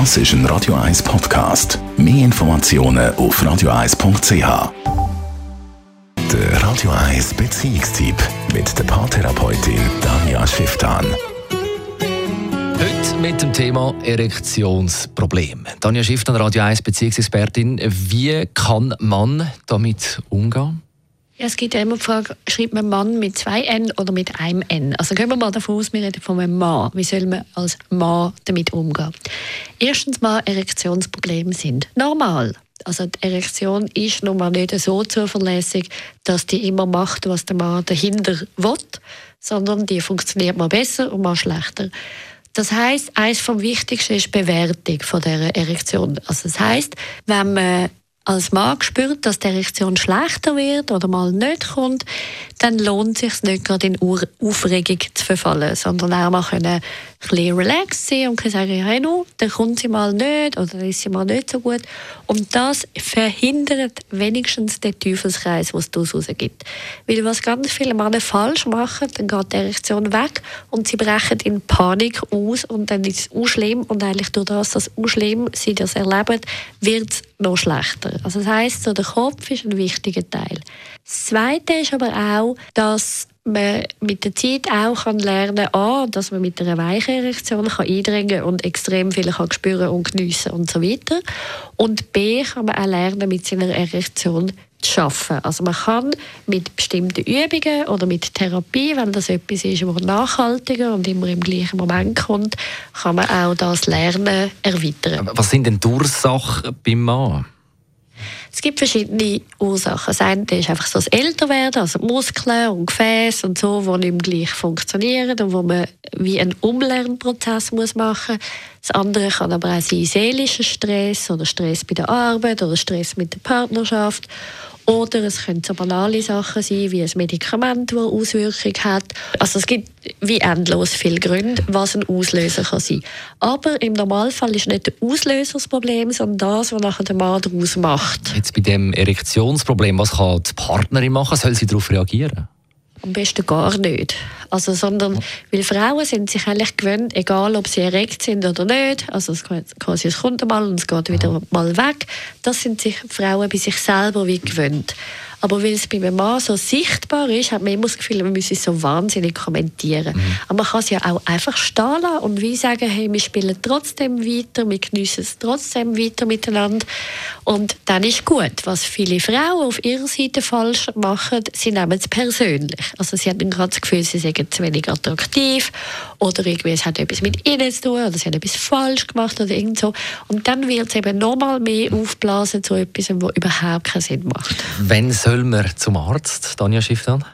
Das ist ein Radio 1 Podcast. Mehr Informationen auf radio1.ch. Der Radio 1 Beziehungstyp mit der Paartherapeutin Danja Schifftan. Heute mit dem Thema Erektionsproblem. Danja Schifftan, Radio 1 Beziehungsexpertin. Wie kann man damit umgehen? Es gibt immer die Frage, schreibt man Mann mit zwei N oder mit einem N? Also gehen wir mal davon aus, wir reden von einem Mann. Wie soll man als Mann damit umgehen? Erstens mal, Erektionsprobleme sind normal. Also die Erektion ist nun mal nicht so zuverlässig, dass die immer macht, was der Mann dahinter will, sondern die funktioniert mal besser und mal schlechter. Das heißt, eines vom Wichtigsten ist die Bewertung von der Erektion. Also das heißt, wenn man als Mann spürt, dass die Erektion schlechter wird oder mal nicht kommt, dann lohnt es sich nicht gerade in Aufregung zu verfallen, sondern auch mal können ein bisschen relaxed sein und können sagen, hey, no, dann kommt sie mal nicht oder ist sie mal nicht so gut. Und das verhindert wenigstens den Teufelskreis, den es daraus gibt. Weil was ganz viele Männer falsch machen, dann geht die Erektion weg und sie brechen in Panik aus und dann ist es auch schlimm und eigentlich durch das, dass auch schlimm sie das erleben, wird es noch schlechter. Also das heisst, so der Kopf ist ein wichtiger Teil. Das Zweite ist aber auch, dass man mit der Zeit auch kann lernen kann, dass man mit einer weichen Erektion kann eindringen und extrem viel kann spüren und geniessen und so weiter. Und B kann man auch lernen, mit seiner Erektion schaffen. Also man kann mit bestimmten Übungen oder mit Therapie, wenn das etwas ist, was nachhaltiger und immer im gleichen Moment kommt, kann man auch das Lernen erweitern. Was sind denn die Ursachen beim Mann? Es gibt verschiedene Ursachen. Das eine ist einfach so das Älterwerden, also Muskeln und Gefäße und so, die nicht mehr gleich funktionieren und wo man wie einen Umlernprozess muss machen muss. Das andere kann aber auch sein seelischer Stress oder Stress bei der Arbeit oder Stress mit der Partnerschaft. Oder es können so banale Sachen sein, wie ein Medikament, das Auswirkungen hat. Also es gibt wie endlos viele Gründe, was ein Auslöser kann sein Aber im Normalfall ist nicht der Auslöser das Problem, sondern das, was nachher der Mann daraus macht. Jetzt bei dem Erektionsproblem, was kann die Partnerin machen? Soll sie darauf reagieren? Am besten gar nicht. Also, sondern, weil Frauen sind sich eigentlich gewöhnt, egal ob sie erregt sind oder nicht, also es, quasi, es kommt einmal und es geht wieder mal weg, das sind sich Frauen bei sich selber wie gewöhnt. Aber weil es bei einem Mann so sichtbar ist, hat man immer das Gefühl, man müsse es so wahnsinnig kommentieren. Mhm. Aber man kann es ja auch einfach stehen lassen und wie sagen, hey, wir spielen trotzdem weiter, wir geniessen es trotzdem weiter miteinander. Und dann ist gut. Was viele Frauen auf ihrer Seite falsch machen, sie nehmen es persönlich. Also sie haben gerade das Gefühl, sie seien zu wenig attraktiv oder irgendwie es hat etwas mit ihnen zu tun oder sie haben etwas falsch gemacht oder irgend so. Und dann wird es eben nochmal mehr aufblasen zu etwas, was überhaupt keinen Sinn macht. Wenn soll man zum Arzt, Tanja Schifftan?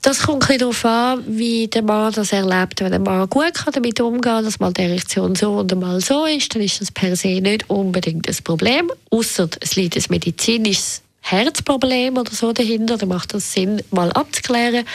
Das kommt ein darauf an, wie der Mann das erlebt. Wenn der Mann gut kann damit umgehen kann, dass mal die Erektion so und mal so ist, dann ist das per se nicht unbedingt das Problem. Außer es liegt ein medizinisches Herzproblem oder so dahinter, dann macht das Sinn, mal abzuklären.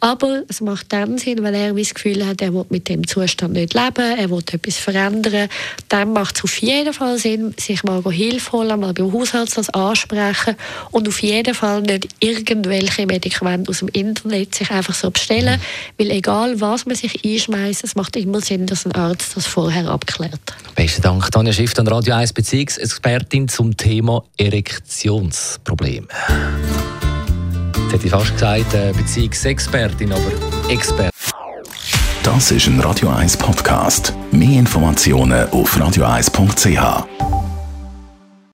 Aber es macht dann Sinn, weil er das Gefühl hat, er will mit dem Zustand nicht leben, er will etwas verändern. Dann macht es auf jeden Fall Sinn, sich mal Hilfe holen, mal beim Hausarzt das ansprechen und auf jeden Fall nicht irgendwelche Medikamente aus dem Internet sich einfach so bestellen, weil egal was man sich einschmeißt, es macht immer Sinn, dass ein Arzt das vorher abklärt. Besten Dank, Tanja Schiff, Radio 1 Beziehungsexpertin zum Thema Erektionsprobleme. Jetzt hätte ich fast gesagt, äh, Beziehungsexpertin, aber Expert. Das ist ein Radio 1 Podcast. Mehr Informationen auf radio1.ch.